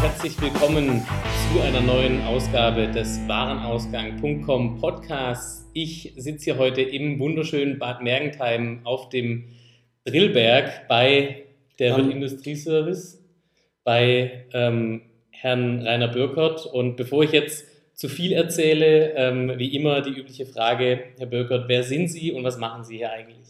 herzlich willkommen zu einer neuen Ausgabe des Warenausgang.com Podcasts. Ich sitze hier heute im wunderschönen Bad Mergentheim auf dem Drillberg bei der Wirt Industrieservice, bei ähm, Herrn Rainer Bürkert. Und bevor ich jetzt zu viel erzähle, ähm, wie immer die übliche Frage, Herr Bürkert, wer sind Sie und was machen Sie hier eigentlich?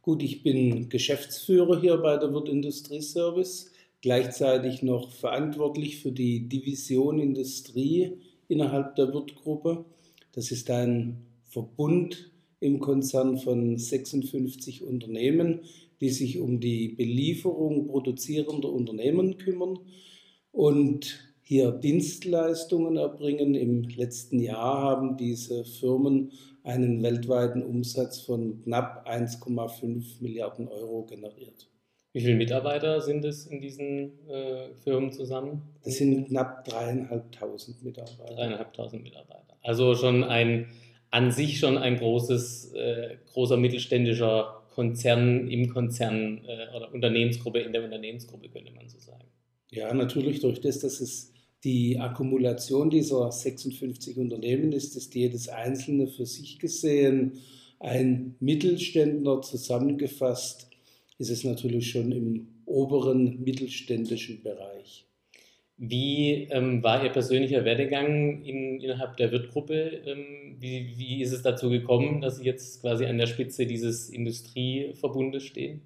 Gut, ich bin Geschäftsführer hier bei der Wirt Industrieservice gleichzeitig noch verantwortlich für die Division Industrie innerhalb der Wirtgruppe. Das ist ein Verbund im Konzern von 56 Unternehmen, die sich um die Belieferung produzierender Unternehmen kümmern und hier Dienstleistungen erbringen. Im letzten Jahr haben diese Firmen einen weltweiten Umsatz von knapp 1,5 Milliarden Euro generiert. Wie viele Mitarbeiter sind es in diesen äh, Firmen zusammen? Das sind knapp dreieinhalbtausend Mitarbeiter. Dreieinhalbtausend Mitarbeiter. Also schon ein, an sich schon ein großes, äh, großer mittelständischer Konzern im Konzern äh, oder Unternehmensgruppe in der Unternehmensgruppe, könnte man so sagen. Ja, natürlich durch das, dass es die Akkumulation dieser 56 Unternehmen ist, ist jedes einzelne für sich gesehen ein Mittelständler zusammengefasst ist es natürlich schon im oberen mittelständischen Bereich. Wie ähm, war Ihr persönlicher Werdegang in, innerhalb der Wirtgruppe? Ähm, wie, wie ist es dazu gekommen, dass Sie jetzt quasi an der Spitze dieses Industrieverbundes stehen?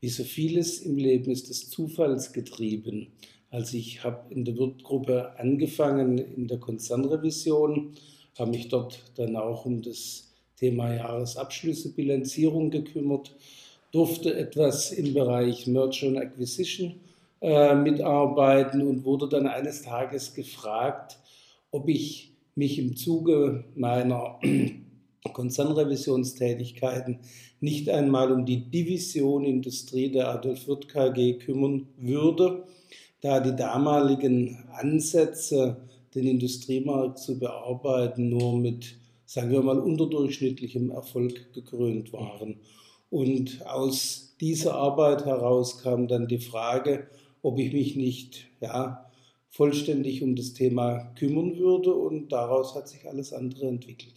Wie so vieles im Leben ist es zufallsgetrieben. Also ich habe in der Wirtgruppe angefangen in der Konzernrevision, habe mich dort dann auch um das Thema Jahresabschlüsse, Bilanzierung gekümmert durfte etwas im Bereich Merger and Acquisition äh, mitarbeiten und wurde dann eines Tages gefragt, ob ich mich im Zuge meiner Konzernrevisionstätigkeiten nicht einmal um die Division Industrie der Adolf Wirth KG kümmern würde, da die damaligen Ansätze, den Industriemarkt zu bearbeiten, nur mit, sagen wir mal, unterdurchschnittlichem Erfolg gekrönt waren. Und aus dieser Arbeit heraus kam dann die Frage, ob ich mich nicht ja, vollständig um das Thema kümmern würde. Und daraus hat sich alles andere entwickelt.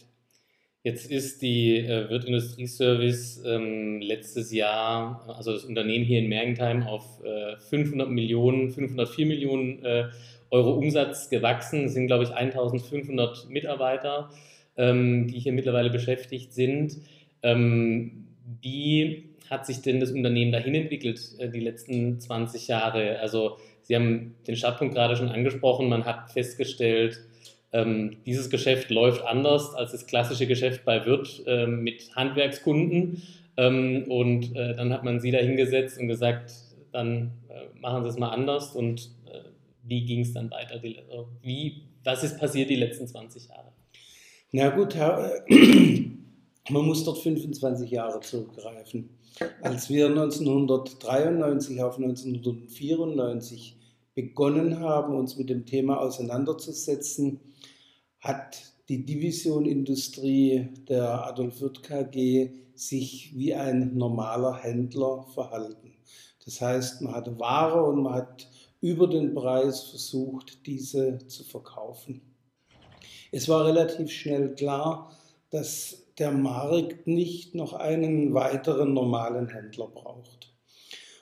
Jetzt ist die äh, Wirt Industrieservice ähm, letztes Jahr, also das Unternehmen hier in Mergentheim, auf äh, 500 Millionen, 504 Millionen äh, Euro Umsatz gewachsen. Es sind, glaube ich, 1500 Mitarbeiter, ähm, die hier mittlerweile beschäftigt sind. Ähm, wie hat sich denn das Unternehmen dahin entwickelt, äh, die letzten 20 Jahre? Also Sie haben den Startpunkt gerade schon angesprochen, man hat festgestellt, ähm, dieses Geschäft läuft anders als das klassische Geschäft bei Wirt ähm, mit Handwerkskunden. Ähm, und äh, dann hat man Sie da hingesetzt und gesagt, dann äh, machen Sie es mal anders. Und wie ging es dann weiter? Also wie, was ist passiert die letzten 20 Jahre? Na gut, man muss dort 25 Jahre zurückgreifen. Als wir 1993 auf 1994 begonnen haben, uns mit dem Thema auseinanderzusetzen, hat die Division Industrie der Adolf Wirth KG sich wie ein normaler Händler verhalten. Das heißt, man hatte Ware und man hat über den Preis versucht, diese zu verkaufen. Es war relativ schnell klar, dass der Markt nicht noch einen weiteren normalen Händler braucht.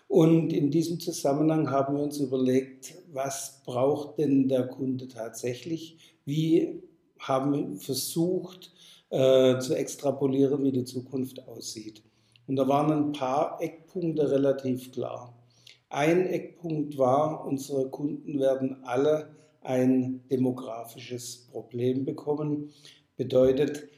Und in diesem Zusammenhang haben wir uns überlegt, was braucht denn der Kunde tatsächlich? Wie haben wir versucht äh, zu extrapolieren, wie die Zukunft aussieht. Und da waren ein paar Eckpunkte relativ klar. Ein Eckpunkt war, unsere Kunden werden alle ein demografisches Problem bekommen. Bedeutet,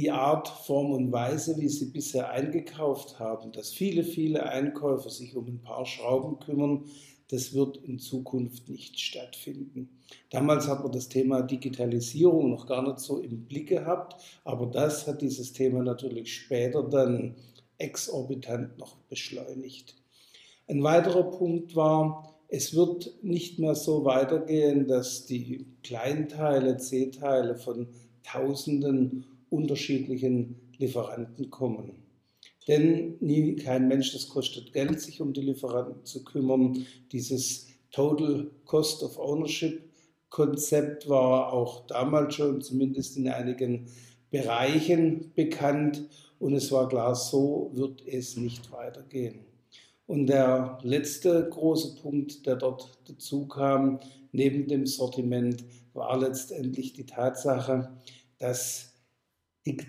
die Art, Form und Weise, wie sie bisher eingekauft haben, dass viele, viele Einkäufer sich um ein paar Schrauben kümmern, das wird in Zukunft nicht stattfinden. Damals hat man das Thema Digitalisierung noch gar nicht so im Blick gehabt, aber das hat dieses Thema natürlich später dann exorbitant noch beschleunigt. Ein weiterer Punkt war, es wird nicht mehr so weitergehen, dass die Kleinteile, C-Teile von Tausenden unterschiedlichen Lieferanten kommen. Denn nie, kein Mensch, das kostet Geld, sich um die Lieferanten zu kümmern. Dieses Total Cost of Ownership Konzept war auch damals schon zumindest in einigen Bereichen bekannt und es war klar, so wird es nicht weitergehen. Und der letzte große Punkt, der dort dazu kam, neben dem Sortiment, war letztendlich die Tatsache, dass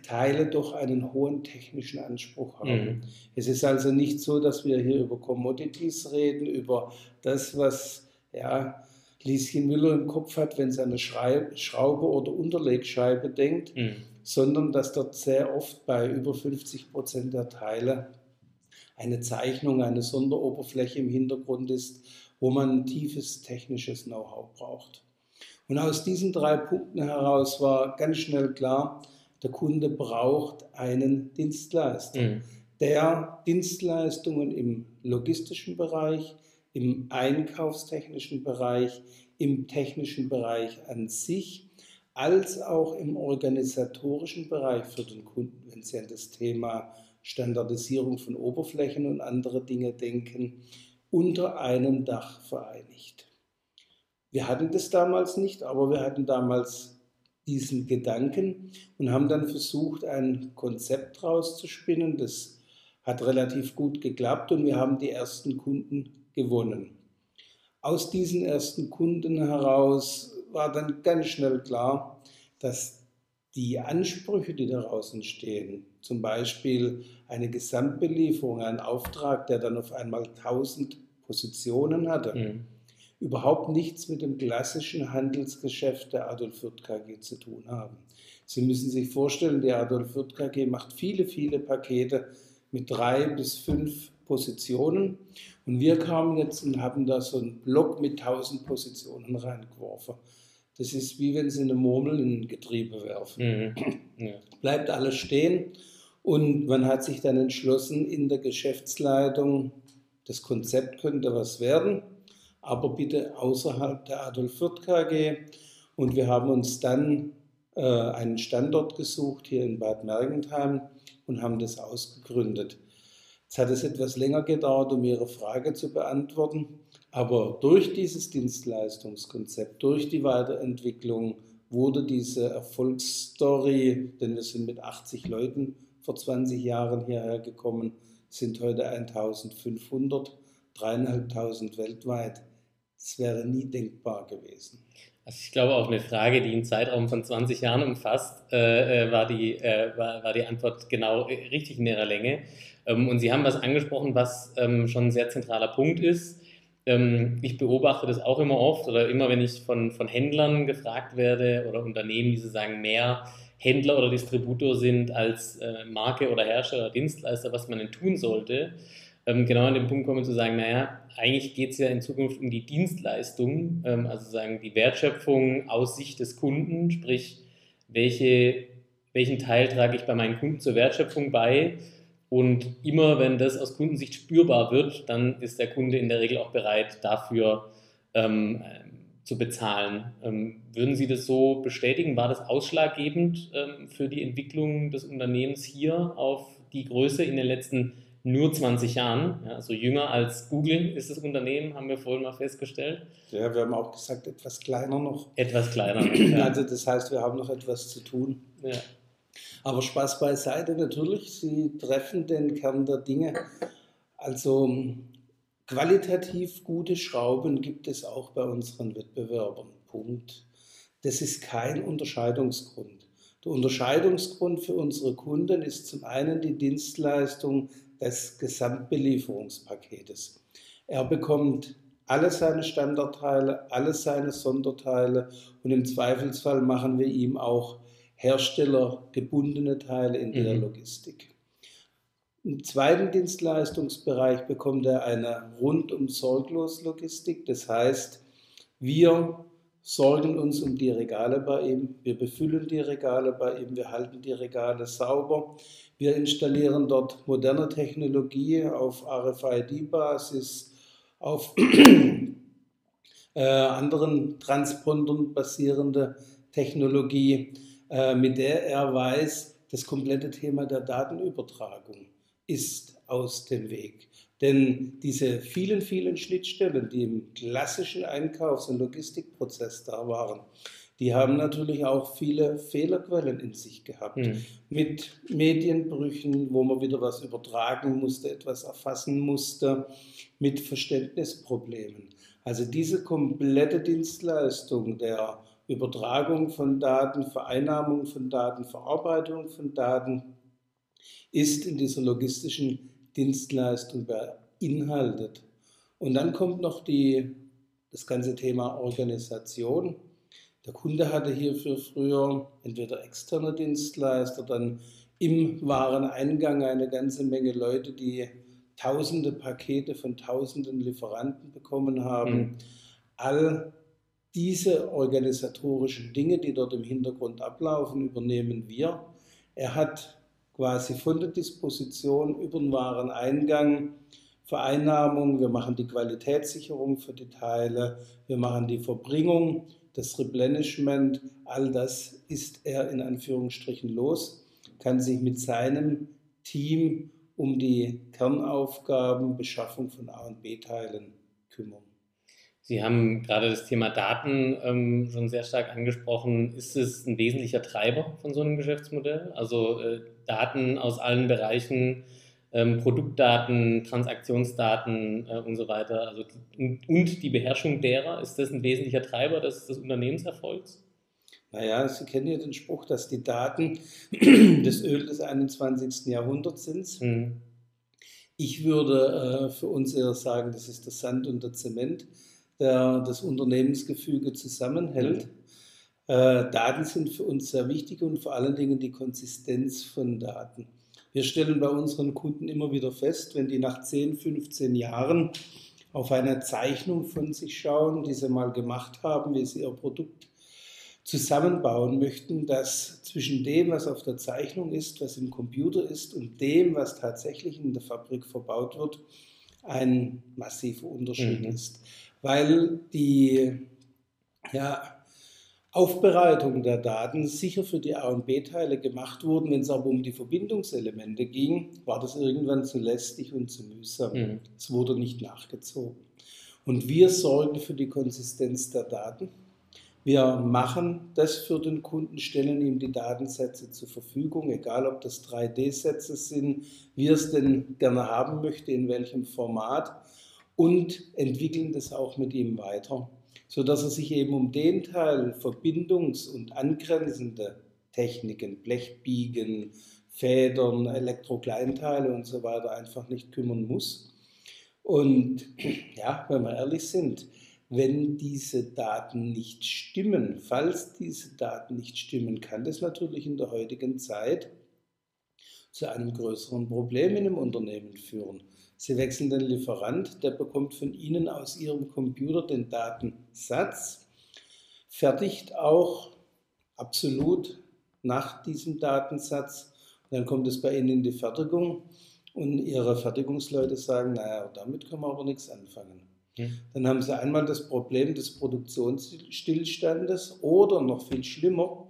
Teile doch einen hohen technischen Anspruch haben. Mhm. Es ist also nicht so, dass wir hier über Commodities reden, über das, was ja, Lieschen Müller im Kopf hat, wenn sie an eine Schraube oder Unterlegscheibe denkt, mhm. sondern dass dort sehr oft bei über 50 Prozent der Teile eine Zeichnung, eine Sonderoberfläche im Hintergrund ist, wo man tiefes technisches Know-how braucht. Und aus diesen drei Punkten heraus war ganz schnell klar, der Kunde braucht einen Dienstleister, mhm. der Dienstleistungen im logistischen Bereich, im einkaufstechnischen Bereich, im technischen Bereich an sich, als auch im organisatorischen Bereich für den Kunden, wenn Sie an das Thema Standardisierung von Oberflächen und andere Dinge denken, unter einem Dach vereinigt. Wir hatten das damals nicht, aber wir hatten damals diesen Gedanken und haben dann versucht, ein Konzept rauszuspinnen. Das hat relativ gut geklappt und wir haben die ersten Kunden gewonnen. Aus diesen ersten Kunden heraus war dann ganz schnell klar, dass die Ansprüche, die daraus entstehen, zum Beispiel eine Gesamtbelieferung, ein Auftrag, der dann auf einmal 1000 Positionen hatte, mhm. Überhaupt nichts mit dem klassischen Handelsgeschäft der Adolf Fürth KG zu tun haben. Sie müssen sich vorstellen, die Adolf Fürth KG macht viele, viele Pakete mit drei bis fünf Positionen. Und wir kamen jetzt und haben da so einen Block mit 1000 Positionen reingeworfen. Das ist wie wenn Sie eine Murmel in ein Getriebe werfen. Mhm. Ja. Bleibt alles stehen. Und man hat sich dann entschlossen in der Geschäftsleitung, das Konzept könnte was werden, aber bitte außerhalb der Adolf Fürth KG. Und wir haben uns dann äh, einen Standort gesucht hier in Bad Mergentheim und haben das ausgegründet. Jetzt hat es etwas länger gedauert, um Ihre Frage zu beantworten, aber durch dieses Dienstleistungskonzept, durch die Weiterentwicklung wurde diese Erfolgsstory, denn wir sind mit 80 Leuten vor 20 Jahren hierher gekommen, sind heute 1500, dreieinhalbtausend weltweit. Das wäre nie denkbar gewesen. Also ich glaube, auf eine Frage, die einen Zeitraum von 20 Jahren umfasst, äh, äh, war, die, äh, war, war die Antwort genau richtig in ihrer Länge. Ähm, und Sie haben was angesprochen, was ähm, schon ein sehr zentraler Punkt ist. Ähm, ich beobachte das auch immer oft oder immer, wenn ich von, von Händlern gefragt werde oder Unternehmen, die sozusagen mehr Händler oder Distributor sind als äh, Marke oder Hersteller oder Dienstleister, was man denn tun sollte. Genau an den Punkt kommen zu sagen, naja, eigentlich geht es ja in Zukunft um die Dienstleistung, also sagen die Wertschöpfung aus Sicht des Kunden, sprich, welche, welchen Teil trage ich bei meinen Kunden zur Wertschöpfung bei und immer wenn das aus Kundensicht spürbar wird, dann ist der Kunde in der Regel auch bereit, dafür ähm, zu bezahlen. Ähm, würden Sie das so bestätigen? War das ausschlaggebend ähm, für die Entwicklung des Unternehmens hier auf die Größe in den letzten nur 20 Jahren? Ja, also jünger als Google ist das Unternehmen, haben wir vorhin mal festgestellt. Ja, wir haben auch gesagt, etwas kleiner noch. Etwas kleiner. Noch, ja. Also das heißt, wir haben noch etwas zu tun. Ja. Aber Spaß beiseite natürlich, Sie treffen den Kern der Dinge. Also qualitativ gute Schrauben gibt es auch bei unseren Wettbewerbern. Punkt. Das ist kein Unterscheidungsgrund. Der Unterscheidungsgrund für unsere Kunden ist zum einen die Dienstleistung des Gesamtbelieferungspaketes. Er bekommt alle seine Standardteile, alle seine Sonderteile und im Zweifelsfall machen wir ihm auch herstellergebundene Teile in der mhm. Logistik. Im zweiten Dienstleistungsbereich bekommt er eine rundum sorglos Logistik. Das heißt, wir sorgen uns um die Regale bei ihm, wir befüllen die Regale bei ihm, wir halten die Regale sauber. Wir installieren dort moderne Technologie auf RFID-Basis, auf äh, anderen Transpondern basierende Technologie äh, mit der er weiß, das komplette Thema der Datenübertragung ist aus dem Weg. Denn diese vielen, vielen Schnittstellen, die im klassischen Einkaufs- und Logistikprozess da waren, die haben natürlich auch viele Fehlerquellen in sich gehabt. Mhm. Mit Medienbrüchen, wo man wieder was übertragen musste, etwas erfassen musste, mit Verständnisproblemen. Also diese komplette Dienstleistung der Übertragung von Daten, Vereinnahmung von Daten, Verarbeitung von Daten ist in dieser logistischen Dienstleistung beinhaltet. Und dann kommt noch die, das ganze Thema Organisation. Der Kunde hatte hierfür früher entweder externe Dienstleister, dann im Wareneingang eine ganze Menge Leute, die tausende Pakete von tausenden Lieferanten bekommen haben. Mhm. All diese organisatorischen Dinge, die dort im Hintergrund ablaufen, übernehmen wir. Er hat quasi von der Disposition über den Wareneingang Vereinnahmung, wir machen die Qualitätssicherung für die Teile, wir machen die Verbringung, das Replenishment, all das ist er in Anführungsstrichen los, kann sich mit seinem Team um die Kernaufgaben, Beschaffung von A und B-Teilen kümmern. Sie haben gerade das Thema Daten ähm, schon sehr stark angesprochen. Ist es ein wesentlicher Treiber von so einem Geschäftsmodell? Also äh, Daten aus allen Bereichen, ähm, Produktdaten, Transaktionsdaten äh, und so weiter. Also, und, und, die Beherrschung derer, ist das ein wesentlicher Treiber des, des Unternehmenserfolgs? Naja, Sie kennen ja den Spruch, dass die Daten das Öl des 21. Jahrhunderts sind. Mhm. Ich würde äh, für uns eher sagen, das ist der Sand und der Zement der das Unternehmensgefüge zusammenhält. Äh, Daten sind für uns sehr wichtig und vor allen Dingen die Konsistenz von Daten. Wir stellen bei unseren Kunden immer wieder fest, wenn die nach 10, 15 Jahren auf eine Zeichnung von sich schauen, die sie mal gemacht haben, wie sie ihr Produkt zusammenbauen möchten, dass zwischen dem, was auf der Zeichnung ist, was im Computer ist und dem, was tatsächlich in der Fabrik verbaut wird, ein massiver Unterschied mhm. ist weil die ja, Aufbereitung der Daten sicher für die A- und B-Teile gemacht wurden. Wenn es aber um die Verbindungselemente ging, war das irgendwann zu lästig und zu mühsam. Mhm. Es wurde nicht nachgezogen. Und wir sorgen für die Konsistenz der Daten. Wir machen das für den Kunden, stellen ihm die Datensätze zur Verfügung, egal ob das 3D-Sätze sind, wie er es denn gerne haben möchte, in welchem Format und entwickeln das auch mit ihm weiter, sodass er sich eben um den Teil Verbindungs- und angrenzende Techniken, Blechbiegen, Federn, Elektrokleinteile und so weiter einfach nicht kümmern muss. Und ja, wenn wir ehrlich sind, wenn diese Daten nicht stimmen, falls diese Daten nicht stimmen, kann das natürlich in der heutigen Zeit zu einem größeren Problem in einem Unternehmen führen. Sie wechseln den Lieferant, der bekommt von Ihnen aus Ihrem Computer den Datensatz, fertigt auch absolut nach diesem Datensatz. Dann kommt es bei Ihnen in die Fertigung und Ihre Fertigungsleute sagen, naja, damit können wir aber nichts anfangen. Hm. Dann haben Sie einmal das Problem des Produktionsstillstandes oder noch viel schlimmer,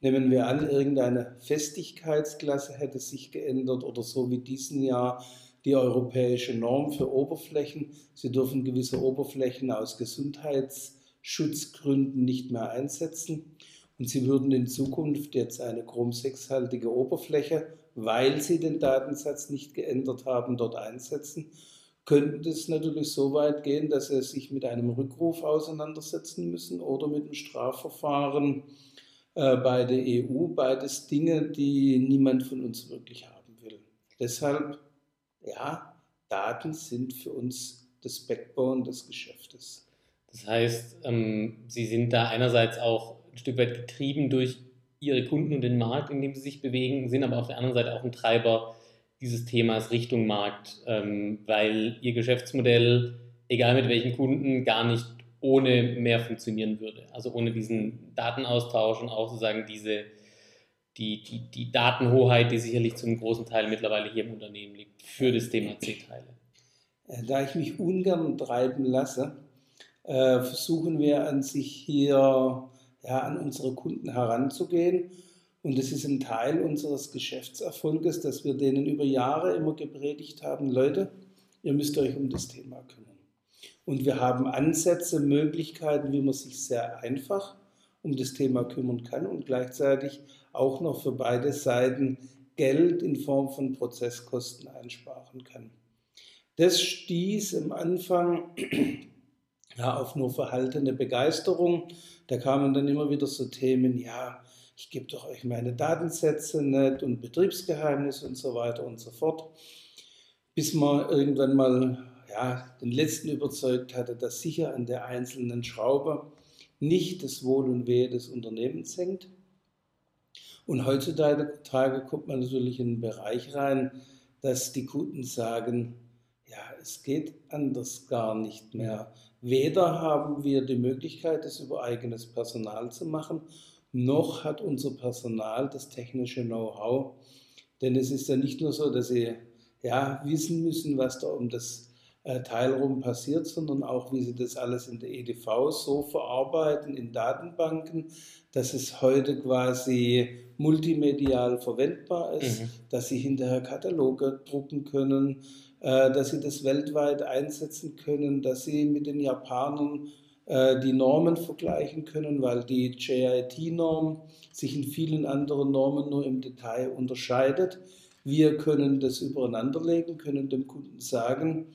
nehmen wir an, irgendeine Festigkeitsklasse hätte sich geändert oder so wie diesen Jahr die europäische Norm für Oberflächen. Sie dürfen gewisse Oberflächen aus Gesundheitsschutzgründen nicht mehr einsetzen. Und Sie würden in Zukunft jetzt eine Chrom-6-haltige Oberfläche, weil Sie den Datensatz nicht geändert haben, dort einsetzen. Könnte es natürlich so weit gehen, dass Sie sich mit einem Rückruf auseinandersetzen müssen oder mit einem Strafverfahren äh, bei der EU. Beides Dinge, die niemand von uns wirklich haben will. Deshalb ja, Daten sind für uns das Backbone des Geschäftes. Das heißt, ähm, Sie sind da einerseits auch ein Stück weit getrieben durch Ihre Kunden und den Markt, in dem Sie sich bewegen, sind aber auf der anderen Seite auch ein Treiber dieses Themas Richtung Markt, ähm, weil Ihr Geschäftsmodell, egal mit welchen Kunden, gar nicht ohne mehr funktionieren würde. Also ohne diesen Datenaustausch und auch sozusagen diese die, die, die Datenhoheit, die sicherlich zum großen Teil mittlerweile hier im Unternehmen liegt, für das Thema C-Teile. Äh, da ich mich ungern treiben lasse, äh, versuchen wir an sich hier ja, an unsere Kunden heranzugehen. Und es ist ein Teil unseres Geschäftserfolges, dass wir denen über Jahre immer gepredigt haben, Leute, ihr müsst euch um das Thema kümmern. Und wir haben Ansätze, Möglichkeiten, wie man sich sehr einfach um das Thema kümmern kann und gleichzeitig auch noch für beide Seiten Geld in Form von Prozesskosten einsparen kann. Das stieß am Anfang ja, auf nur verhaltene Begeisterung. Da kamen dann immer wieder so Themen, ja, ich gebe doch euch meine Datensätze nicht und Betriebsgeheimnisse und so weiter und so fort. Bis man irgendwann mal ja, den Letzten überzeugt hatte, dass sicher an der einzelnen Schraube nicht das Wohl und Wehe des Unternehmens hängt. Und heutzutage kommt man natürlich in einen Bereich rein, dass die Kunden sagen, ja, es geht anders gar nicht mehr. Weder haben wir die Möglichkeit, das über eigenes Personal zu machen, noch hat unser Personal das technische Know-how. Denn es ist ja nicht nur so, dass sie ja, wissen müssen, was da um das äh, Teil rum passiert, sondern auch, wie sie das alles in der EDV so verarbeiten in Datenbanken, dass es heute quasi multimedial verwendbar ist, mhm. dass sie hinterher Kataloge drucken können, äh, dass sie das weltweit einsetzen können, dass sie mit den Japanern äh, die Normen vergleichen können, weil die JIT-Norm sich in vielen anderen Normen nur im Detail unterscheidet. Wir können das übereinanderlegen, können dem Kunden sagen,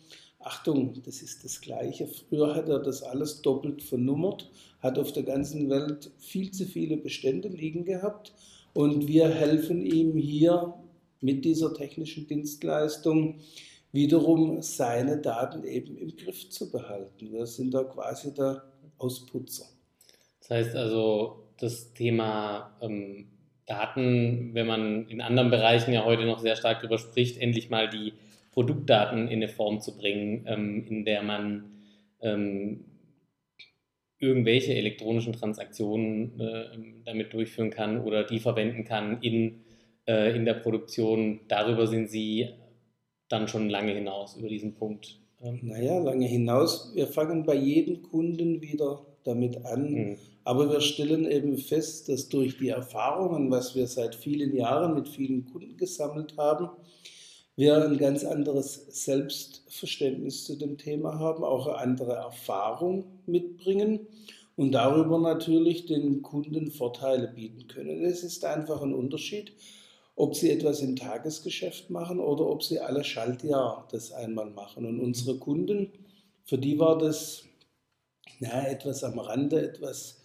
Achtung, das ist das Gleiche. Früher hat er das alles doppelt vernummert, hat auf der ganzen Welt viel zu viele Bestände liegen gehabt und wir helfen ihm hier mit dieser technischen Dienstleistung wiederum seine Daten eben im Griff zu behalten. Wir sind da quasi der Ausputzer. Das heißt also, das Thema ähm, Daten, wenn man in anderen Bereichen ja heute noch sehr stark darüber spricht, endlich mal die Produktdaten in eine Form zu bringen, ähm, in der man ähm, irgendwelche elektronischen Transaktionen äh, damit durchführen kann oder die verwenden kann in, äh, in der Produktion. Darüber sind Sie dann schon lange hinaus, über diesen Punkt. Ähm. Naja, lange hinaus. Wir fangen bei jedem Kunden wieder damit an. Mhm. Aber wir stellen eben fest, dass durch die Erfahrungen, was wir seit vielen Jahren mit vielen Kunden gesammelt haben, wir ein ganz anderes Selbstverständnis zu dem Thema haben, auch eine andere Erfahrung mitbringen und darüber natürlich den Kunden Vorteile bieten können. Es ist einfach ein Unterschied, ob sie etwas im Tagesgeschäft machen oder ob sie alle Schaltjahr das einmal machen. Und unsere Kunden, für die war das na, etwas am Rande, etwas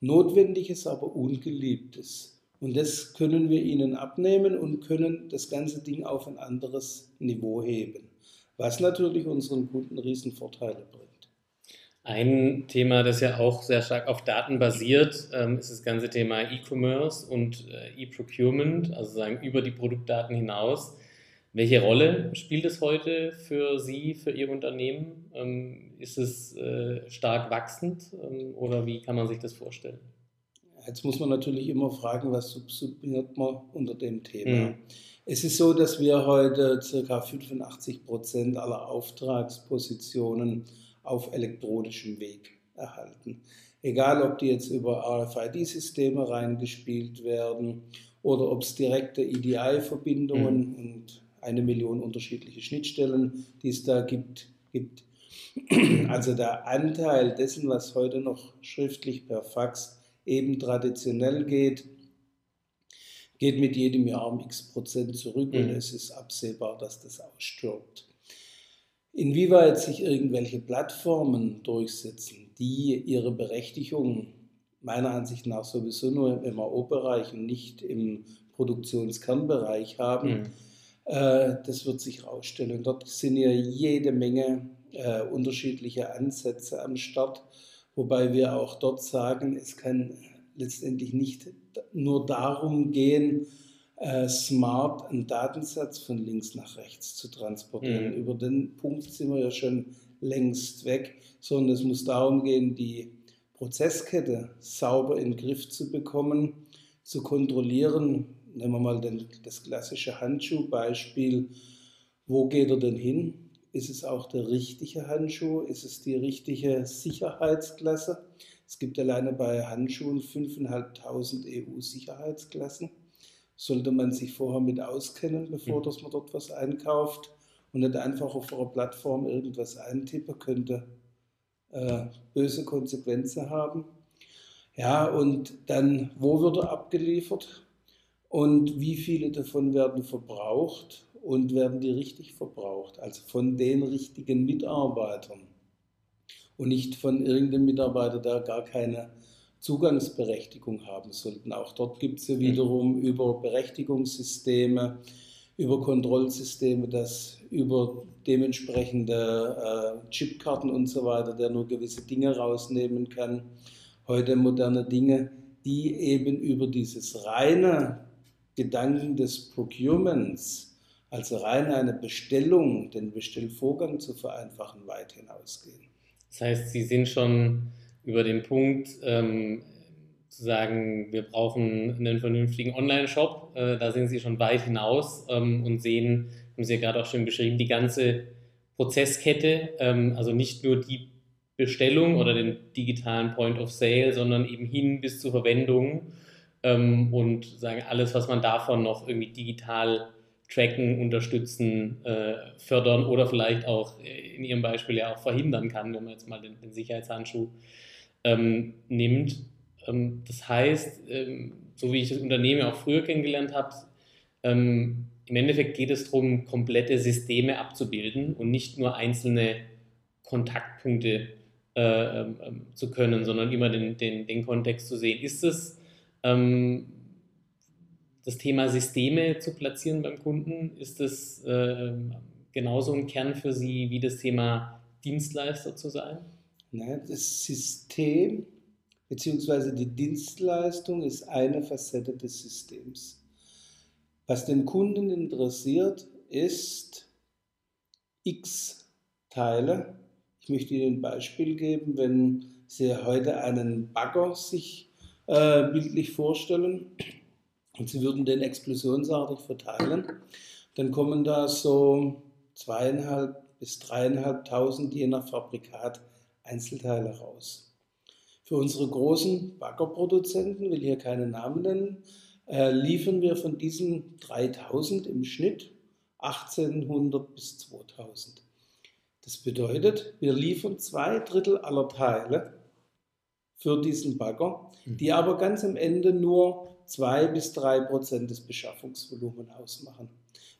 Notwendiges, aber Ungeliebtes. Und das können wir ihnen abnehmen und können das ganze Ding auf ein anderes Niveau heben, was natürlich unseren Kunden Riesenvorteile bringt. Ein Thema, das ja auch sehr stark auf Daten basiert, ähm, ist das ganze Thema E-Commerce und äh, E-Procurement, also sagen über die Produktdaten hinaus. Welche Rolle spielt es heute für Sie, für Ihr Unternehmen? Ähm, ist es äh, stark wachsend ähm, oder wie kann man sich das vorstellen? Jetzt muss man natürlich immer fragen, was subsumiert man unter dem Thema. Mhm. Es ist so, dass wir heute ca. 85 Prozent aller Auftragspositionen auf elektronischem Weg erhalten. Egal, ob die jetzt über RFID-Systeme reingespielt werden oder ob es direkte EDI-Verbindungen mhm. und eine Million unterschiedliche Schnittstellen, die es da gibt, gibt. Also der Anteil dessen, was heute noch schriftlich per Fax eben traditionell geht, geht mit jedem Jahr um x Prozent zurück mhm. und es ist absehbar, dass das ausstirbt. Inwieweit sich irgendwelche Plattformen durchsetzen, die ihre Berechtigung meiner Ansicht nach sowieso nur im MAO-Bereich und nicht im Produktionskernbereich haben, mhm. äh, das wird sich herausstellen. Dort sind ja jede Menge äh, unterschiedliche Ansätze am Start wobei wir auch dort sagen, es kann letztendlich nicht nur darum gehen, äh, smart einen Datensatz von links nach rechts zu transportieren. Mhm. Über den Punkt sind wir ja schon längst weg, sondern es muss darum gehen, die Prozesskette sauber in den Griff zu bekommen, zu kontrollieren. Nehmen wir mal den, das klassische Handschuhbeispiel. Wo geht er denn hin? Ist es auch der richtige Handschuh? Ist es die richtige Sicherheitsklasse? Es gibt alleine bei Handschuhen 5.500 EU-Sicherheitsklassen. Sollte man sich vorher mit auskennen, bevor mhm. dass man dort was einkauft? und nicht einfach auf einer Plattform irgendwas eintippen, könnte äh, böse Konsequenzen haben. Ja, und dann, wo wird er abgeliefert und wie viele davon werden verbraucht und werden die richtig verbraucht, also von den richtigen Mitarbeitern und nicht von irgendeinem Mitarbeiter, der gar keine Zugangsberechtigung haben sollten. Auch dort gibt es ja wiederum über Berechtigungssysteme, über Kontrollsysteme, dass über dementsprechende äh, Chipkarten und so weiter, der nur gewisse Dinge rausnehmen kann. Heute moderne Dinge, die eben über dieses reine Gedanken des Procurements, also rein eine Bestellung, den Bestellvorgang zu vereinfachen, weit hinausgehen. Das heißt, Sie sind schon über den Punkt, ähm, zu sagen, wir brauchen einen vernünftigen Online-Shop. Äh, da sind Sie schon weit hinaus ähm, und sehen, haben Sie ja gerade auch schon beschrieben, die ganze Prozesskette, ähm, also nicht nur die Bestellung oder den digitalen Point of Sale, sondern eben hin bis zur Verwendung ähm, und sagen alles, was man davon noch irgendwie digital tracken, unterstützen, äh, fördern oder vielleicht auch in Ihrem Beispiel ja auch verhindern kann, wenn man jetzt mal den, den Sicherheitshandschuh ähm, nimmt. Ähm, das heißt, ähm, so wie ich das Unternehmen auch früher kennengelernt habe, ähm, im Endeffekt geht es darum, komplette Systeme abzubilden und nicht nur einzelne Kontaktpunkte äh, ähm, ähm, zu können, sondern immer den, den, den Kontext zu sehen. Ist es das Thema Systeme zu platzieren beim Kunden? Ist das äh, genauso ein Kern für Sie wie das Thema Dienstleister zu sein? Nein, das System bzw. die Dienstleistung ist eine Facette des Systems. Was den Kunden interessiert, ist X Teile. Ich möchte Ihnen ein Beispiel geben, wenn Sie heute einen Bagger sich äh, bildlich vorstellen und Sie würden den explosionsartig verteilen, dann kommen da so zweieinhalb bis dreieinhalbtausend je nach Fabrikat Einzelteile raus. Für unsere großen Baggerproduzenten, will hier keine Namen nennen, äh, liefern wir von diesen 3000 im Schnitt 1800 bis 2000. Das bedeutet, wir liefern zwei Drittel aller Teile für diesen Bagger, die mhm. aber ganz am Ende nur zwei bis drei Prozent des Beschaffungsvolumens ausmachen.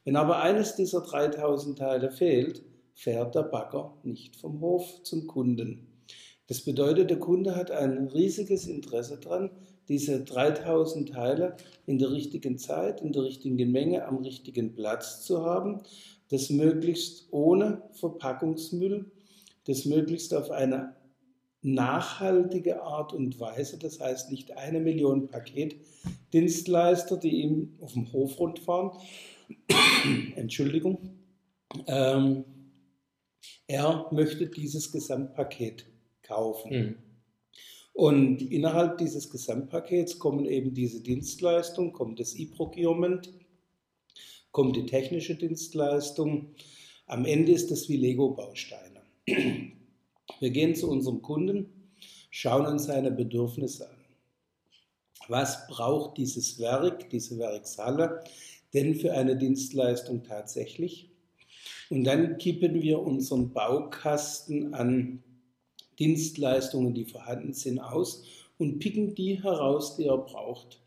Wenn aber eines dieser 3000 Teile fehlt, fährt der Bagger nicht vom Hof zum Kunden. Das bedeutet, der Kunde hat ein riesiges Interesse daran, diese 3000 Teile in der richtigen Zeit, in der richtigen Menge, am richtigen Platz zu haben, das möglichst ohne Verpackungsmüll, das möglichst auf eine nachhaltige Art und Weise, das heißt nicht eine Million Paketdienstleister, die ihm auf dem Hof rundfahren, Entschuldigung, ähm, er möchte dieses Gesamtpaket kaufen. Mhm. Und innerhalb dieses Gesamtpakets kommen eben diese Dienstleistungen, kommt das E-Procurement, kommt die technische Dienstleistung. Am Ende ist das wie Lego-Bausteine. Wir gehen zu unserem Kunden, schauen uns seine Bedürfnisse an. Was braucht dieses Werk, diese Werkshalle denn für eine Dienstleistung tatsächlich? Und dann kippen wir unseren Baukasten an Dienstleistungen, die vorhanden sind, aus und picken die heraus, die er braucht,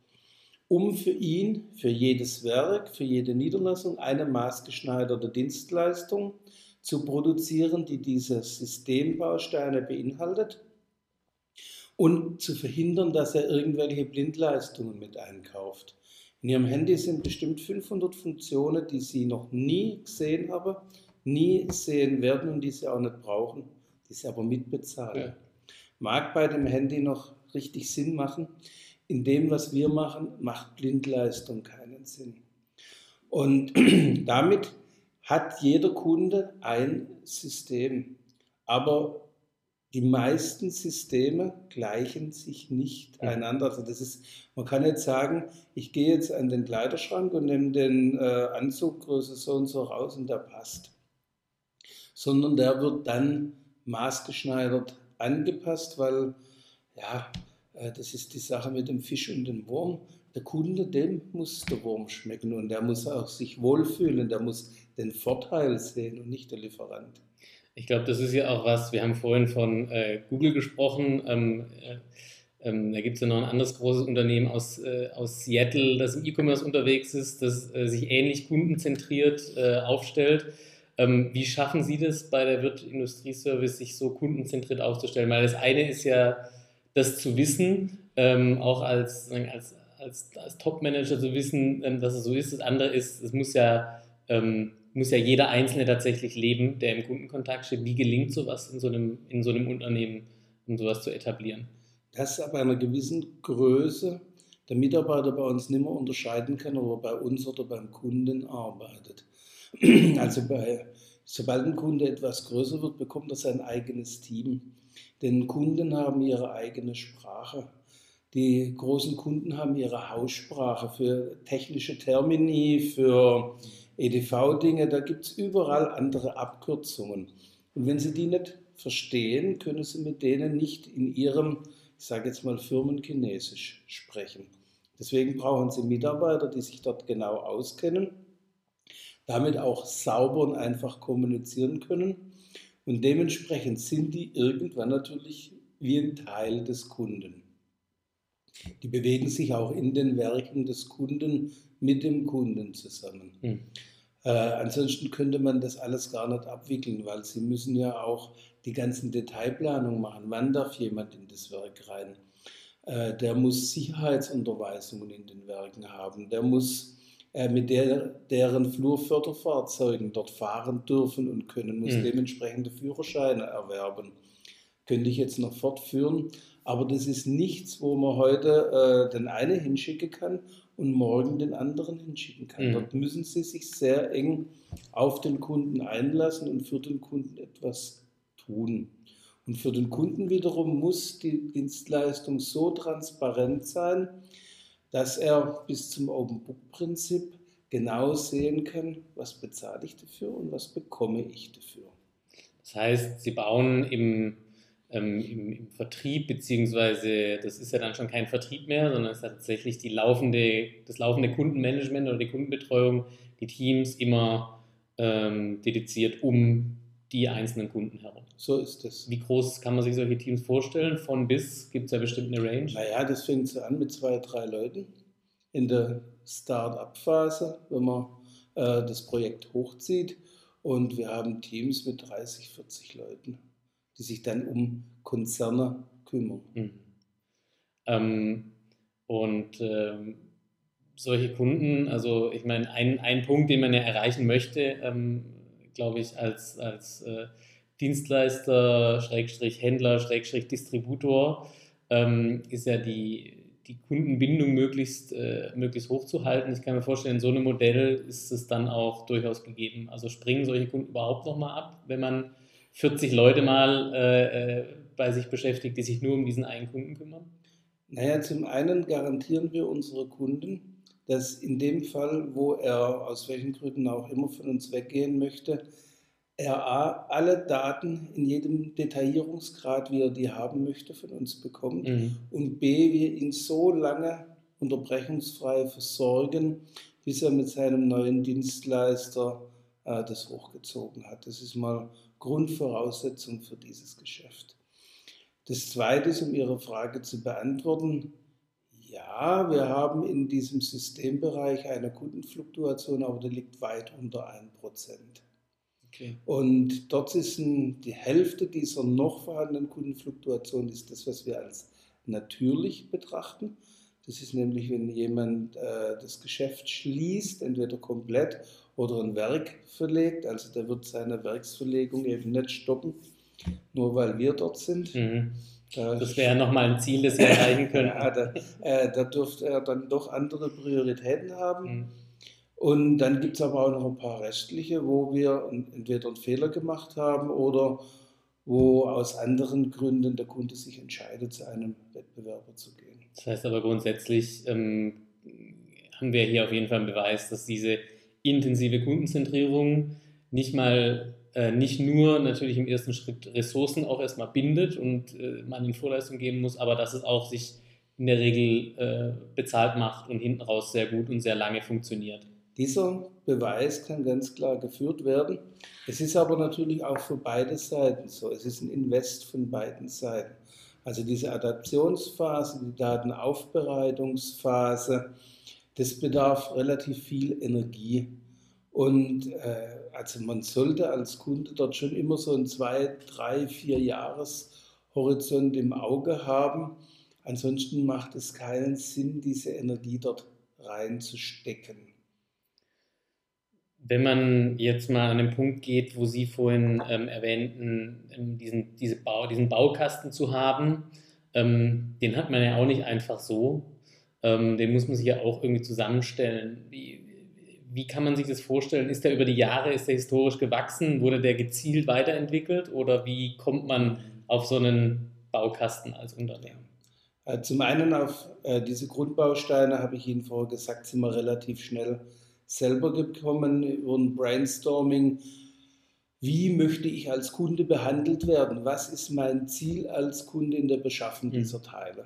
um für ihn, für jedes Werk, für jede Niederlassung eine maßgeschneiderte Dienstleistung zu produzieren, die diese Systembausteine beinhaltet und zu verhindern, dass er irgendwelche Blindleistungen mit einkauft. In Ihrem Handy sind bestimmt 500 Funktionen, die Sie noch nie gesehen haben, nie sehen werden und die Sie auch nicht brauchen, die Sie aber mitbezahlen. Ja. Mag bei dem Handy noch richtig Sinn machen. In dem, was wir machen, macht Blindleistung keinen Sinn. Und damit hat jeder Kunde ein System. Aber die meisten Systeme gleichen sich nicht ja. einander. Also das ist, man kann jetzt sagen, ich gehe jetzt an den Kleiderschrank und nehme den äh, Anzug Größe so und so raus und der passt. Sondern der wird dann maßgeschneidert angepasst, weil ja, äh, das ist die Sache mit dem Fisch und dem Wurm. Der Kunde, dem muss der Wurm schmecken und der muss auch sich wohlfühlen, der muss den Vorteil sehen und nicht der Lieferant. Ich glaube, das ist ja auch was, wir haben vorhin von äh, Google gesprochen. Ähm, äh, ähm, da gibt es ja noch ein anderes großes Unternehmen aus, äh, aus Seattle, das im E-Commerce unterwegs ist, das äh, sich ähnlich kundenzentriert äh, aufstellt. Ähm, wie schaffen Sie das bei der Wirt Industrieservice, sich so kundenzentriert aufzustellen? Weil das eine ist ja, das zu wissen, ähm, auch als, als, als, als Top-Manager zu wissen, ähm, dass es so ist. Das andere ist, es muss ja, ähm, muss ja jeder Einzelne tatsächlich leben, der im Kundenkontakt steht. Wie gelingt sowas in so einem, in so einem Unternehmen, um sowas zu etablieren? dass ab einer gewissen Größe der Mitarbeiter bei uns nicht mehr unterscheiden kann, ob er bei uns oder beim Kunden arbeitet. Also bei, sobald ein Kunde etwas größer wird, bekommt er sein eigenes Team. Denn Kunden haben ihre eigene Sprache. Die großen Kunden haben ihre Haussprache für technische Termini, für EDV-Dinge. Da gibt es überall andere Abkürzungen. Und wenn Sie die nicht verstehen, können Sie mit denen nicht in Ihrem ich sage jetzt mal Firmenchinesisch sprechen. Deswegen brauchen Sie Mitarbeiter, die sich dort genau auskennen, damit auch sauber und einfach kommunizieren können. Und dementsprechend sind die irgendwann natürlich wie ein Teil des Kunden. Die bewegen sich auch in den Werken des Kunden mit dem Kunden zusammen. Mhm. Äh, ansonsten könnte man das alles gar nicht abwickeln, weil sie müssen ja auch die ganzen Detailplanungen machen. Wann darf jemand in das Werk rein? Äh, der muss Sicherheitsunterweisungen in den Werken haben. Der muss äh, mit der, deren Flurförderfahrzeugen dort fahren dürfen und können, muss mhm. dementsprechende Führerscheine erwerben. Könnte ich jetzt noch fortführen, aber das ist nichts, wo man heute äh, den einen hinschicken kann und morgen den anderen hinschicken kann. Mhm. Dort müssen Sie sich sehr eng auf den Kunden einlassen und für den Kunden etwas tun. Und für den Kunden wiederum muss die Dienstleistung so transparent sein, dass er bis zum Open Book Prinzip genau sehen kann, was bezahle ich dafür und was bekomme ich dafür. Das heißt, Sie bauen im, ähm, im, im, Vertrieb, beziehungsweise das ist ja dann schon kein Vertrieb mehr, sondern es ist tatsächlich die laufende, das laufende Kundenmanagement oder die Kundenbetreuung, die Teams immer ähm, dediziert um die einzelnen Kunden herum. So ist es. Wie groß kann man sich solche Teams vorstellen? Von bis gibt es ja bestimmt eine Range? Naja, das fängt so an mit zwei, drei Leuten in der Start-up-Phase, wenn man äh, das Projekt hochzieht. Und wir haben Teams mit 30, 40 Leuten, die sich dann um Konzerne kümmern. Mhm. Ähm, und ähm, solche Kunden, also ich meine, ein, ein Punkt, den man ja erreichen möchte, ähm, glaube ich, als, als äh, Dienstleister, Schrägstrich Händler, Schrägstrich Distributor, ähm, ist ja die, die Kundenbindung möglichst, äh, möglichst hoch zu halten. Ich kann mir vorstellen, in so einem Modell ist es dann auch durchaus gegeben. Also springen solche Kunden überhaupt nochmal ab, wenn man 40 Leute mal äh, äh, bei sich beschäftigt, die sich nur um diesen einen Kunden kümmern? Naja, zum einen garantieren wir unsere Kunden, dass in dem Fall, wo er aus welchen Gründen auch immer von uns weggehen möchte, er A, alle Daten in jedem Detaillierungsgrad, wie er die haben möchte, von uns bekommt mhm. und B, wir ihn so lange unterbrechungsfrei versorgen, bis er mit seinem neuen Dienstleister äh, das hochgezogen hat. Das ist mal Grundvoraussetzung für dieses Geschäft. Das Zweite ist, um Ihre Frage zu beantworten, ja, wir haben in diesem Systembereich eine Kundenfluktuation, aber die liegt weit unter 1%. Okay. Und dort ist ein, die Hälfte dieser noch vorhandenen Kundenfluktuation ist das, was wir als natürlich betrachten. Das ist nämlich, wenn jemand äh, das Geschäft schließt, entweder komplett oder ein Werk verlegt. Also der wird seine Werksverlegung eben nicht stoppen, nur weil wir dort sind. Mhm. Das wäre nochmal ein Ziel, das Sie erreichen können. ja, da, äh, da dürfte er dann doch andere Prioritäten haben. Mhm. Und dann gibt es aber auch noch ein paar restliche, wo wir entweder einen Fehler gemacht haben oder wo aus anderen Gründen der Kunde sich entscheidet, zu einem Wettbewerber zu gehen. Das heißt aber grundsätzlich ähm, haben wir hier auf jeden Fall einen Beweis, dass diese intensive Kundenzentrierung nicht mal äh, nicht nur natürlich im ersten Schritt Ressourcen auch erstmal bindet und äh, man in Vorleistung geben muss, aber dass es auch sich in der Regel äh, bezahlt macht und hinten raus sehr gut und sehr lange funktioniert. Dieser Beweis kann ganz klar geführt werden. Es ist aber natürlich auch für beide Seiten so. Es ist ein Invest von beiden Seiten. Also diese Adaptionsphase, die Datenaufbereitungsphase, das bedarf relativ viel Energie. Und äh, also man sollte als Kunde dort schon immer so einen zwei, drei, vier Jahreshorizont im Auge haben. Ansonsten macht es keinen Sinn, diese Energie dort reinzustecken. Wenn man jetzt mal an den Punkt geht, wo Sie vorhin ähm, erwähnten, ähm, diesen, diese Bau, diesen Baukasten zu haben, ähm, den hat man ja auch nicht einfach so. Ähm, den muss man sich ja auch irgendwie zusammenstellen. Wie, wie kann man sich das vorstellen? Ist der über die Jahre, ist der historisch gewachsen? Wurde der gezielt weiterentwickelt? Oder wie kommt man auf so einen Baukasten als Unternehmen? Äh, zum einen auf äh, diese Grundbausteine, habe ich Ihnen vorher gesagt, sind wir relativ schnell selber gekommen über ein Brainstorming. Wie möchte ich als Kunde behandelt werden? Was ist mein Ziel als Kunde in der Beschaffung mhm. dieser Teile?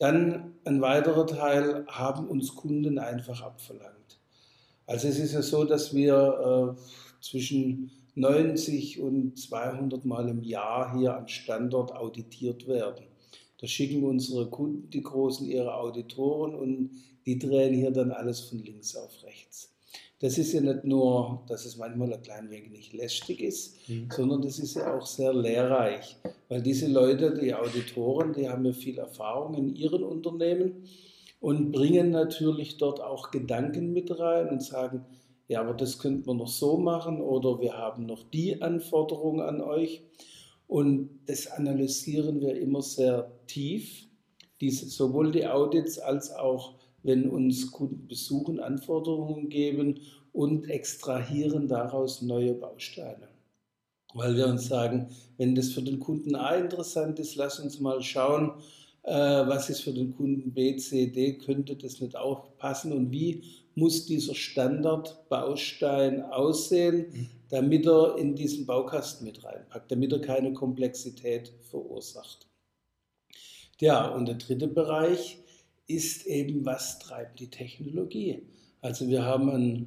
Dann ein weiterer Teil haben uns Kunden einfach abverlangt. Also es ist ja so, dass wir äh, zwischen 90 und 200 Mal im Jahr hier am Standort auditiert werden. Da schicken unsere Kunden, die Großen, ihre Auditoren und die drehen hier dann alles von links auf rechts. Das ist ja nicht nur, dass es manchmal ein klein wenig lästig ist, mhm. sondern das ist ja auch sehr lehrreich, weil diese Leute, die Auditoren, die haben ja viel Erfahrung in ihren Unternehmen und bringen natürlich dort auch Gedanken mit rein und sagen, ja, aber das könnte man noch so machen oder wir haben noch die Anforderungen an euch. Und das analysieren wir immer sehr tief, diese, sowohl die Audits als auch, wenn uns Kunden besuchen, Anforderungen geben und extrahieren daraus neue Bausteine. Weil wir uns sagen, wenn das für den Kunden A interessant ist, lass uns mal schauen, äh, was ist für den Kunden B, C, D, könnte das nicht auch passen und wie muss dieser Standardbaustein aussehen, mhm. damit er in diesen Baukasten mit reinpackt, damit er keine Komplexität verursacht. Ja, und der dritte Bereich ist eben, was treibt die Technologie? Also wir haben ein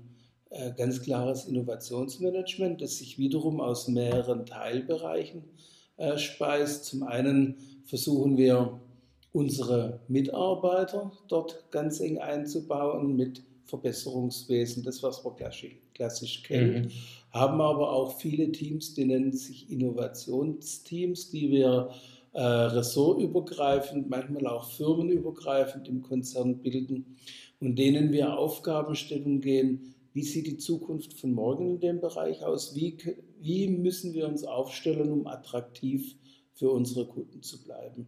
äh, ganz klares Innovationsmanagement, das sich wiederum aus mehreren Teilbereichen äh, speist. Zum einen versuchen wir unsere Mitarbeiter dort ganz eng einzubauen mit Verbesserungswesen, das was wir klassisch, klassisch kennen, mhm. haben aber auch viele Teams, die nennen sich Innovationsteams, die wir äh, ressortübergreifend, manchmal auch firmenübergreifend im Konzern bilden und denen wir Aufgabenstellungen gehen, wie sieht die Zukunft von morgen in dem Bereich aus, wie, wie müssen wir uns aufstellen, um attraktiv für unsere Kunden zu bleiben.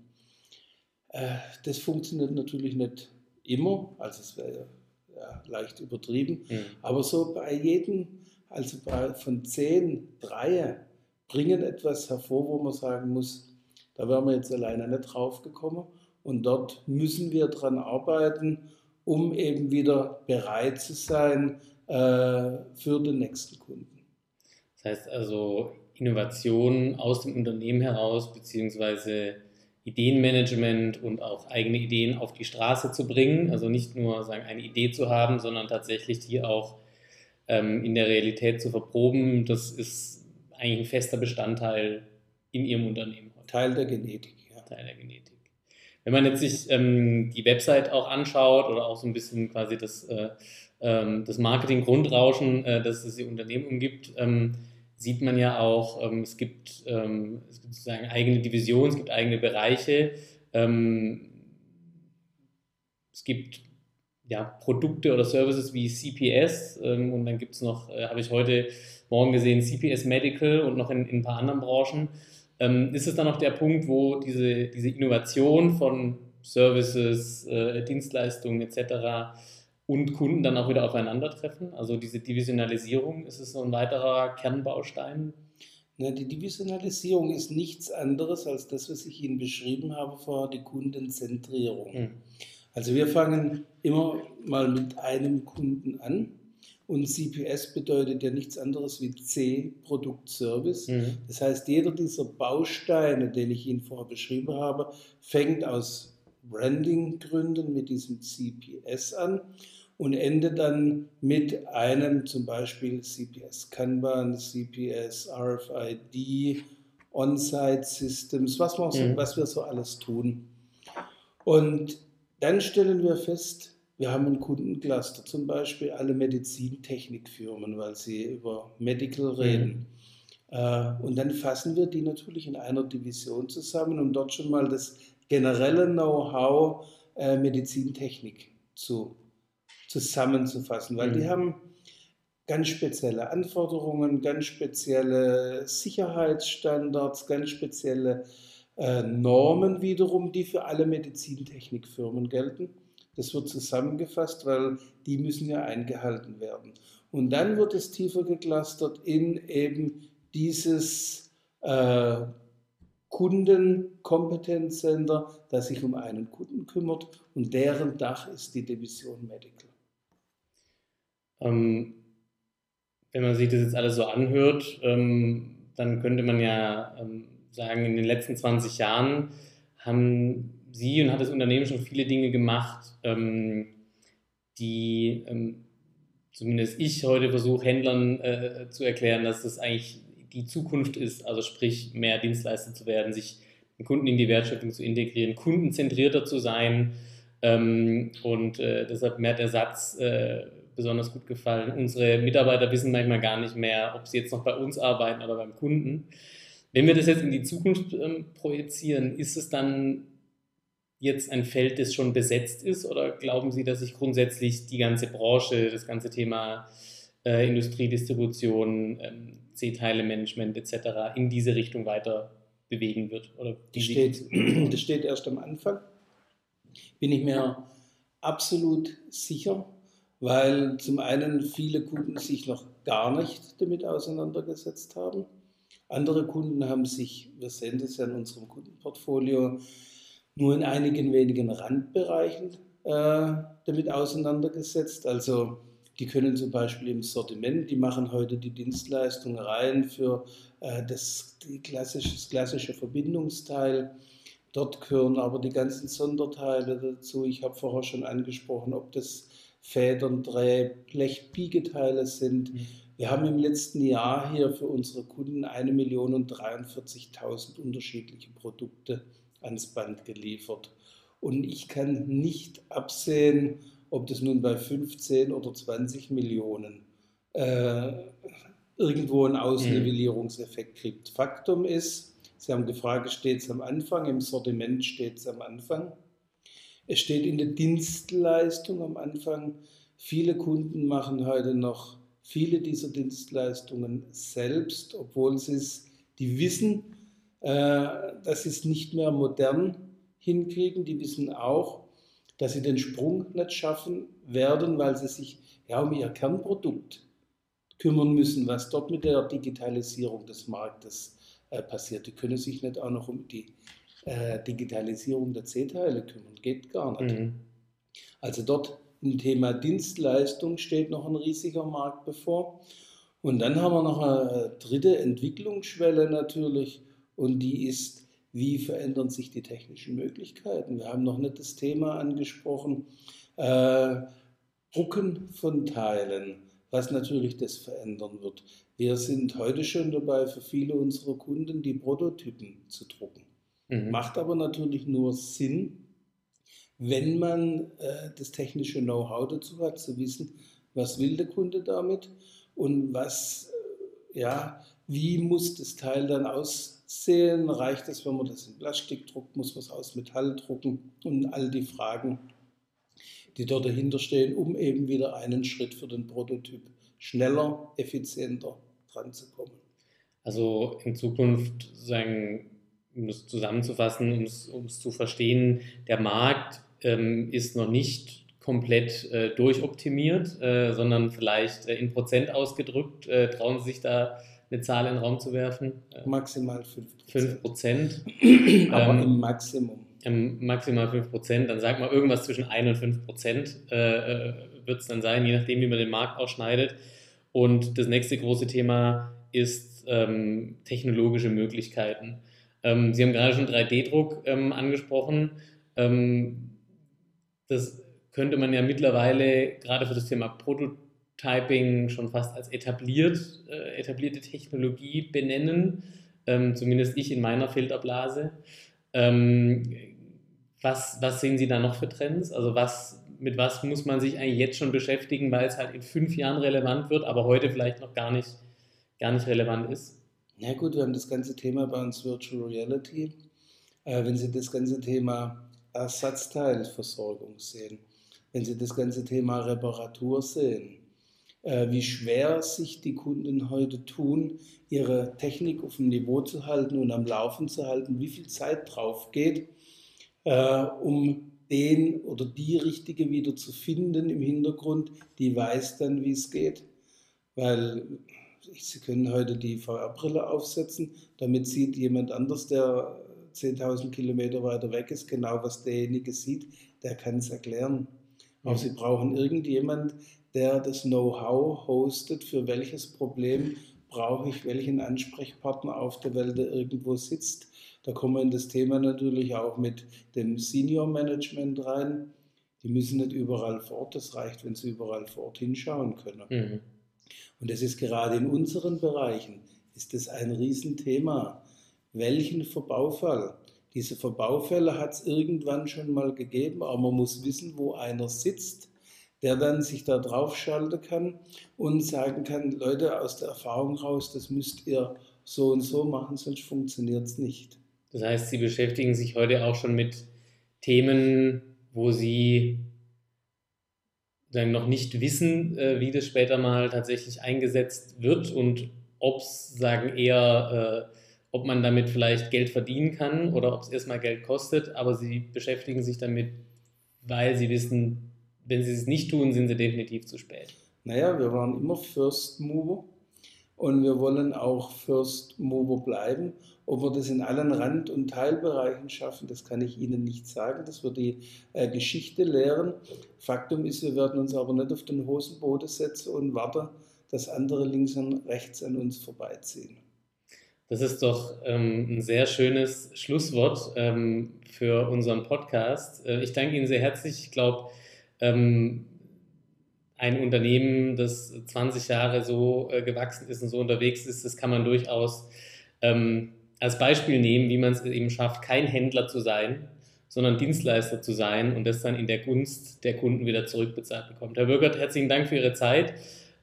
Äh, das funktioniert natürlich nicht immer, also es wäre ja, leicht übertrieben, mhm. aber so bei jedem, also bei, von zehn, drei bringen etwas hervor, wo man sagen muss, da wären wir jetzt alleine nicht drauf gekommen und dort müssen wir dran arbeiten, um eben wieder bereit zu sein äh, für den nächsten Kunden. Das heißt also Innovation aus dem Unternehmen heraus, beziehungsweise Ideenmanagement und auch eigene Ideen auf die Straße zu bringen. Also nicht nur sagen, eine Idee zu haben, sondern tatsächlich die auch ähm, in der Realität zu verproben. Das ist eigentlich ein fester Bestandteil in Ihrem Unternehmen. Teil der Genetik. Ja. Teil der Genetik. Wenn man jetzt sich ähm, die Website auch anschaut oder auch so ein bisschen quasi das, äh, ähm, das Marketing-Grundrauschen, äh, das es Ihr Unternehmen umgibt, ähm, sieht man ja auch, ähm, es, gibt, ähm, es gibt sozusagen eigene Divisionen, es gibt eigene Bereiche. Ähm, es gibt ja, Produkte oder Services wie CPS ähm, und dann gibt es noch, äh, habe ich heute Morgen gesehen, CPS Medical und noch in, in ein paar anderen Branchen. Ähm, ist es dann noch der Punkt, wo diese, diese Innovation von Services, äh, Dienstleistungen etc und Kunden dann auch wieder aufeinandertreffen? Also diese Divisionalisierung, ist es so ein weiterer Kernbaustein? Na, die Divisionalisierung ist nichts anderes als das, was ich Ihnen beschrieben habe vor die Kundenzentrierung. Hm. Also wir fangen immer mal mit einem Kunden an und CPS bedeutet ja nichts anderes wie C, Produkt, Service. Mhm. Das heißt, jeder dieser Bausteine, den ich Ihnen vorher beschrieben habe, fängt aus Branding-Gründen mit diesem CPS an und ende dann mit einem zum Beispiel CPS Kanban, CPS RFID, On-Site Systems, was, wir so, mhm. was wir so alles tun. Und dann stellen wir fest, wir haben ein Kundencluster, zum Beispiel alle Medizintechnikfirmen, weil sie über Medical mhm. reden. Mhm. Und dann fassen wir die natürlich in einer Division zusammen, um dort schon mal das generelle Know-how äh, Medizintechnik zu, zusammenzufassen, weil mhm. die haben ganz spezielle Anforderungen, ganz spezielle Sicherheitsstandards, ganz spezielle äh, Normen wiederum, die für alle Medizintechnikfirmen gelten. Das wird zusammengefasst, weil die müssen ja eingehalten werden. Und dann wird es tiefer geklustert in eben dieses äh, Kundenkompetenzcenter, das sich um einen Kunden kümmert und deren Dach ist die Division Medical. Ähm, wenn man sich das jetzt alles so anhört, ähm, dann könnte man ja ähm, sagen, in den letzten 20 Jahren haben Sie und hat das Unternehmen schon viele Dinge gemacht, ähm, die ähm, zumindest ich heute versuche, Händlern äh, zu erklären, dass das eigentlich die Zukunft ist, also sprich mehr Dienstleister zu werden, sich den Kunden in die Wertschöpfung zu integrieren, kundenzentrierter zu sein. Ähm, und äh, deshalb mir hat der Satz äh, besonders gut gefallen. Unsere Mitarbeiter wissen manchmal gar nicht mehr, ob sie jetzt noch bei uns arbeiten oder beim Kunden. Wenn wir das jetzt in die Zukunft ähm, projizieren, ist es dann jetzt ein Feld, das schon besetzt ist oder glauben Sie, dass sich grundsätzlich die ganze Branche, das ganze Thema äh, Industriedistribution, ähm, C-Teile-Management etc. in diese Richtung weiter bewegen wird? Oder das, steht, das steht erst am Anfang. Bin ich mir absolut sicher, weil zum einen viele Kunden sich noch gar nicht damit auseinandergesetzt haben. Andere Kunden haben sich, wir sehen das ja in unserem Kundenportfolio, nur in einigen wenigen Randbereichen äh, damit auseinandergesetzt. Also die können zum Beispiel im Sortiment, die machen heute die Dienstleistung rein für äh, das, klassische, das klassische Verbindungsteil. Dort gehören aber die ganzen Sonderteile dazu. Ich habe vorher schon angesprochen, ob das Federn, Dreh, Blechbiegeteile sind. Mhm. Wir haben im letzten Jahr hier für unsere Kunden 1.043.000 unterschiedliche Produkte ans Band geliefert. Und ich kann nicht absehen, ob das nun bei 15 oder 20 Millionen äh, irgendwo einen Ausnivellierungseffekt kriegt. Faktum ist, Sie haben gefragt, steht es am Anfang, im Sortiment steht es am Anfang. Es steht in der Dienstleistung am Anfang. Viele Kunden machen heute noch viele dieser Dienstleistungen selbst, obwohl sie es, die wissen, äh, dass sie es nicht mehr modern hinkriegen. Die wissen auch, dass sie den Sprung nicht schaffen werden, weil sie sich ja um ihr Kernprodukt kümmern müssen, was dort mit der Digitalisierung des Marktes äh, passiert. Die können sich nicht auch noch um die äh, Digitalisierung der C-Teile kümmern. Geht gar nicht. Mhm. Also dort im Thema Dienstleistung steht noch ein riesiger Markt bevor. Und dann haben wir noch eine dritte Entwicklungsschwelle natürlich und die ist wie verändern sich die technischen Möglichkeiten. Wir haben noch nicht das Thema angesprochen, äh, Drucken von Teilen, was natürlich das verändern wird. Wir sind heute schon dabei, für viele unserer Kunden die Prototypen zu drucken. Mhm. Macht aber natürlich nur Sinn, wenn man äh, das technische Know-how dazu hat, zu wissen, was will der Kunde damit und was, äh, ja, wie muss das Teil dann aussehen sehen? Reicht es, wenn man das in Plastik druckt? Muss man es aus Metall drucken? Und all die Fragen, die dort dahinter stehen, um eben wieder einen Schritt für den Prototyp schneller, effizienter dran zu kommen. Also in Zukunft, sagen, um das zusammenzufassen, um es zu verstehen, der Markt ähm, ist noch nicht komplett äh, durchoptimiert, äh, sondern vielleicht äh, in Prozent ausgedrückt. Äh, trauen Sie sich da eine Zahl in den Raum zu werfen? Maximal 5 Prozent. Aber ähm, im Maximum. Maximal 5 Prozent. Dann sag mal irgendwas zwischen 1 und 5 Prozent äh, äh wird es dann sein, je nachdem, wie man den Markt ausschneidet. Und das nächste große Thema ist ähm, technologische Möglichkeiten. Ähm, Sie haben gerade schon 3D-Druck ähm, angesprochen. Ähm, das könnte man ja mittlerweile gerade für das Thema Prototyping schon fast als etabliert, äh, etablierte Technologie benennen, ähm, zumindest ich in meiner Filterblase. Ähm, was, was sehen Sie da noch für Trends? Also was, mit was muss man sich eigentlich jetzt schon beschäftigen, weil es halt in fünf Jahren relevant wird, aber heute vielleicht noch gar nicht, gar nicht relevant ist? Ja gut, wir haben das ganze Thema bei uns Virtual Reality. Äh, wenn Sie das ganze Thema Ersatzteilversorgung sehen, wenn Sie das ganze Thema Reparatur sehen, wie schwer sich die Kunden heute tun, ihre Technik auf dem Niveau zu halten und am Laufen zu halten, wie viel Zeit drauf geht, äh, um den oder die Richtige wieder zu finden im Hintergrund, die weiß dann, wie es geht. Weil Sie können heute die VR-Brille aufsetzen, damit sieht jemand anders, der 10.000 Kilometer weiter weg ist, genau was derjenige sieht, der kann es erklären. Aber mhm. Sie brauchen irgendjemand, der das Know-how hostet, für welches Problem brauche ich welchen Ansprechpartner auf der Welt, der irgendwo sitzt. Da kommen wir in das Thema natürlich auch mit dem Senior Management rein. Die müssen nicht überall vor Ort, das reicht, wenn sie überall vor Ort hinschauen können. Mhm. Und das ist gerade in unseren Bereichen, ist das ein Riesenthema. Welchen Verbaufall? Diese Verbaufälle hat es irgendwann schon mal gegeben, aber man muss wissen, wo einer sitzt, der dann sich da drauf schalten kann und sagen kann, Leute, aus der Erfahrung raus, das müsst ihr so und so machen, sonst funktioniert es nicht. Das heißt, Sie beschäftigen sich heute auch schon mit Themen, wo Sie dann noch nicht wissen, äh, wie das später mal tatsächlich eingesetzt wird und ob es, sagen eher, äh, ob man damit vielleicht Geld verdienen kann oder ob es erstmal Geld kostet, aber Sie beschäftigen sich damit, weil Sie wissen, wenn Sie es nicht tun, sind Sie definitiv zu spät. Naja, wir waren immer First Mover und wir wollen auch First Mover bleiben. Ob wir das in allen Rand- und Teilbereichen schaffen, das kann ich Ihnen nicht sagen. Das wird die äh, Geschichte lehren. Faktum ist, wir werden uns aber nicht auf den Hosenboden setzen und warten, dass andere links und rechts an uns vorbeiziehen. Das ist doch ähm, ein sehr schönes Schlusswort ähm, für unseren Podcast. Äh, ich danke Ihnen sehr herzlich. Ich glaube, ähm, ein Unternehmen, das 20 Jahre so äh, gewachsen ist und so unterwegs ist, das kann man durchaus ähm, als Beispiel nehmen, wie man es eben schafft, kein Händler zu sein, sondern Dienstleister zu sein und das dann in der Gunst der Kunden wieder zurückbezahlt bekommt. Herr Bürgert, herzlichen Dank für Ihre Zeit.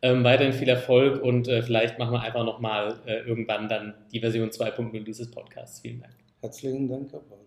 Ähm, weiterhin viel Erfolg und äh, vielleicht machen wir einfach nochmal äh, irgendwann dann die Version 2.0 dieses Podcasts. Vielen Dank. Herzlichen Dank, Herr.